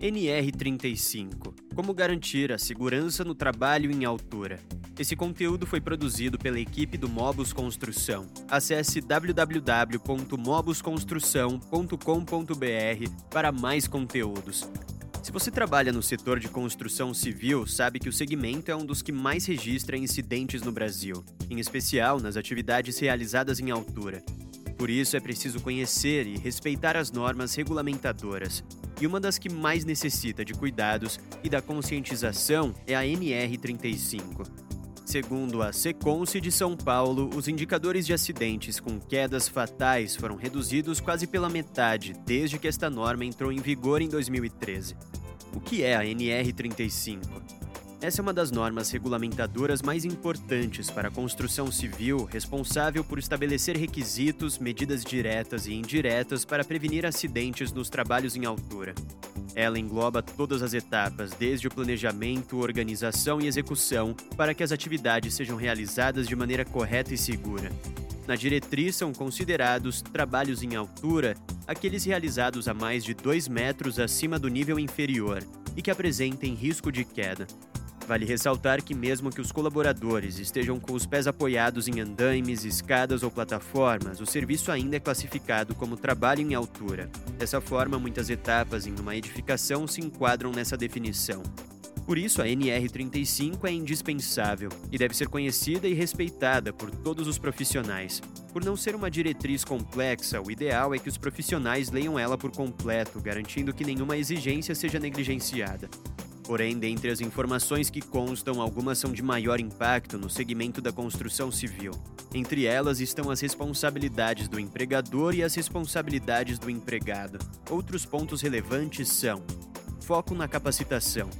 NR35 Como garantir a segurança no trabalho em altura. Esse conteúdo foi produzido pela equipe do Mobus Construção. Acesse www.mobusconstrução.com.br para mais conteúdos. Se você trabalha no setor de construção civil, sabe que o segmento é um dos que mais registra incidentes no Brasil, em especial nas atividades realizadas em altura. Por isso é preciso conhecer e respeitar as normas regulamentadoras. E uma das que mais necessita de cuidados e da conscientização é a NR35. Segundo a Seconce de São Paulo, os indicadores de acidentes com quedas fatais foram reduzidos quase pela metade desde que esta norma entrou em vigor em 2013. O que é a NR35? Essa é uma das normas regulamentadoras mais importantes para a construção civil, responsável por estabelecer requisitos, medidas diretas e indiretas para prevenir acidentes nos trabalhos em altura. Ela engloba todas as etapas, desde o planejamento, organização e execução, para que as atividades sejam realizadas de maneira correta e segura. Na diretriz são considerados trabalhos em altura aqueles realizados a mais de 2 metros acima do nível inferior e que apresentem risco de queda. Vale ressaltar que, mesmo que os colaboradores estejam com os pés apoiados em andaimes, escadas ou plataformas, o serviço ainda é classificado como trabalho em altura. Dessa forma, muitas etapas em uma edificação se enquadram nessa definição. Por isso, a NR35 é indispensável e deve ser conhecida e respeitada por todos os profissionais. Por não ser uma diretriz complexa, o ideal é que os profissionais leiam ela por completo, garantindo que nenhuma exigência seja negligenciada. Porém, dentre as informações que constam, algumas são de maior impacto no segmento da construção civil. Entre elas estão as responsabilidades do empregador e as responsabilidades do empregado. Outros pontos relevantes são: foco na capacitação.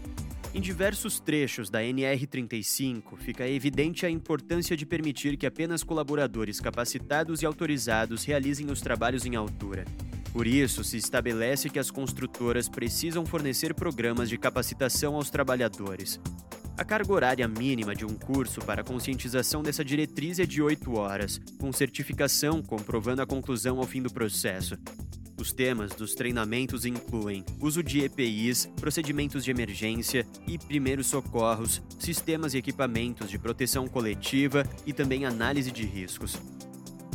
Em diversos trechos da NR35, fica evidente a importância de permitir que apenas colaboradores capacitados e autorizados realizem os trabalhos em altura. Por isso, se estabelece que as construtoras precisam fornecer programas de capacitação aos trabalhadores. A carga horária mínima de um curso para conscientização dessa diretriz é de 8 horas, com certificação comprovando a conclusão ao fim do processo. Os temas dos treinamentos incluem uso de EPIs, procedimentos de emergência e primeiros socorros, sistemas e equipamentos de proteção coletiva e também análise de riscos.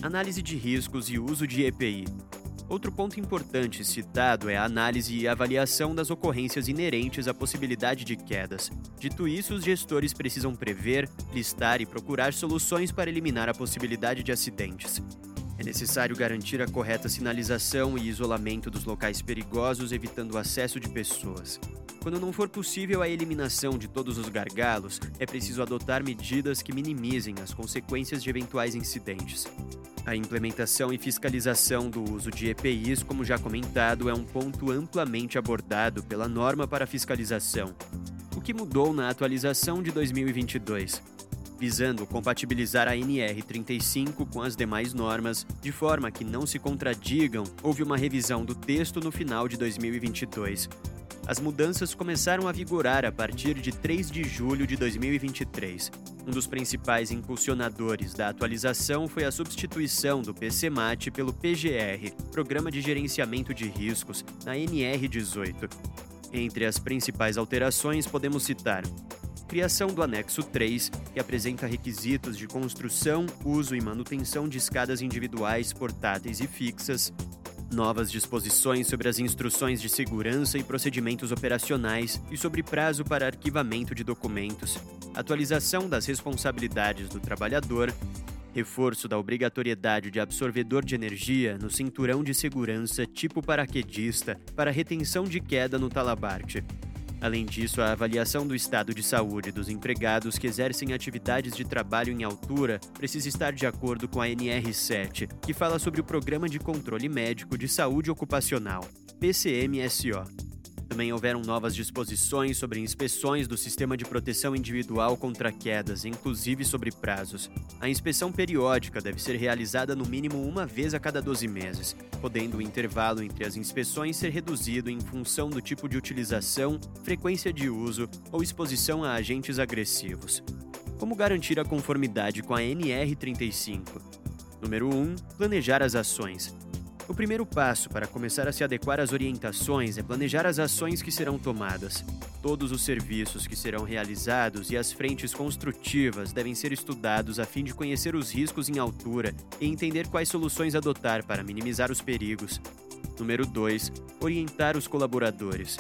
Análise de riscos e uso de EPI. Outro ponto importante citado é a análise e avaliação das ocorrências inerentes à possibilidade de quedas. Dito isso, os gestores precisam prever, listar e procurar soluções para eliminar a possibilidade de acidentes. É necessário garantir a correta sinalização e isolamento dos locais perigosos, evitando o acesso de pessoas. Quando não for possível a eliminação de todos os gargalos, é preciso adotar medidas que minimizem as consequências de eventuais incidentes. A implementação e fiscalização do uso de EPIs, como já comentado, é um ponto amplamente abordado pela norma para fiscalização. O que mudou na atualização de 2022? Visando compatibilizar a NR35 com as demais normas, de forma que não se contradigam, houve uma revisão do texto no final de 2022. As mudanças começaram a vigorar a partir de 3 de julho de 2023. Um dos principais impulsionadores da atualização foi a substituição do PCMAT pelo PGR, Programa de Gerenciamento de Riscos, na NR18. Entre as principais alterações podemos citar criação do anexo 3, que apresenta requisitos de construção, uso e manutenção de escadas individuais, portáteis e fixas, novas disposições sobre as instruções de segurança e procedimentos operacionais e sobre prazo para arquivamento de documentos, atualização das responsabilidades do trabalhador, reforço da obrigatoriedade de absorvedor de energia no cinturão de segurança tipo paraquedista para retenção de queda no talabarte. Além disso, a avaliação do estado de saúde dos empregados que exercem atividades de trabalho em altura precisa estar de acordo com a NR7, que fala sobre o Programa de Controle Médico de Saúde Ocupacional, PCMSO. Também houveram novas disposições sobre inspeções do sistema de proteção individual contra quedas, inclusive sobre prazos. A inspeção periódica deve ser realizada no mínimo uma vez a cada 12 meses, podendo o intervalo entre as inspeções ser reduzido em função do tipo de utilização, frequência de uso ou exposição a agentes agressivos. Como garantir a conformidade com a NR35? Número 1. Planejar as ações. O primeiro passo para começar a se adequar às orientações é planejar as ações que serão tomadas. Todos os serviços que serão realizados e as frentes construtivas devem ser estudados a fim de conhecer os riscos em altura e entender quais soluções adotar para minimizar os perigos. Número 2. Orientar os colaboradores.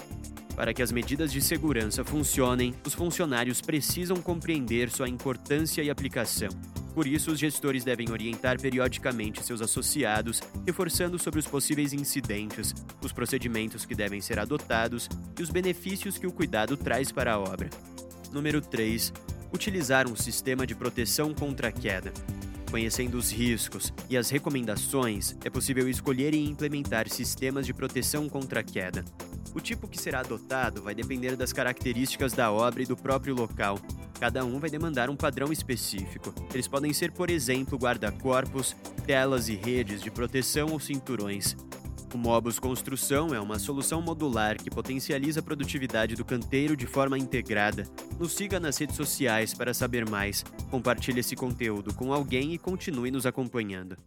Para que as medidas de segurança funcionem, os funcionários precisam compreender sua importância e aplicação. Por isso, os gestores devem orientar periodicamente seus associados, reforçando sobre os possíveis incidentes, os procedimentos que devem ser adotados e os benefícios que o cuidado traz para a obra. Número 3. Utilizar um sistema de proteção contra a queda. Conhecendo os riscos e as recomendações, é possível escolher e implementar sistemas de proteção contra a queda. O tipo que será adotado vai depender das características da obra e do próprio local, Cada um vai demandar um padrão específico. Eles podem ser, por exemplo, guarda-corpos, telas e redes de proteção ou cinturões. O Mobus Construção é uma solução modular que potencializa a produtividade do canteiro de forma integrada. Nos siga nas redes sociais para saber mais. Compartilhe esse conteúdo com alguém e continue nos acompanhando.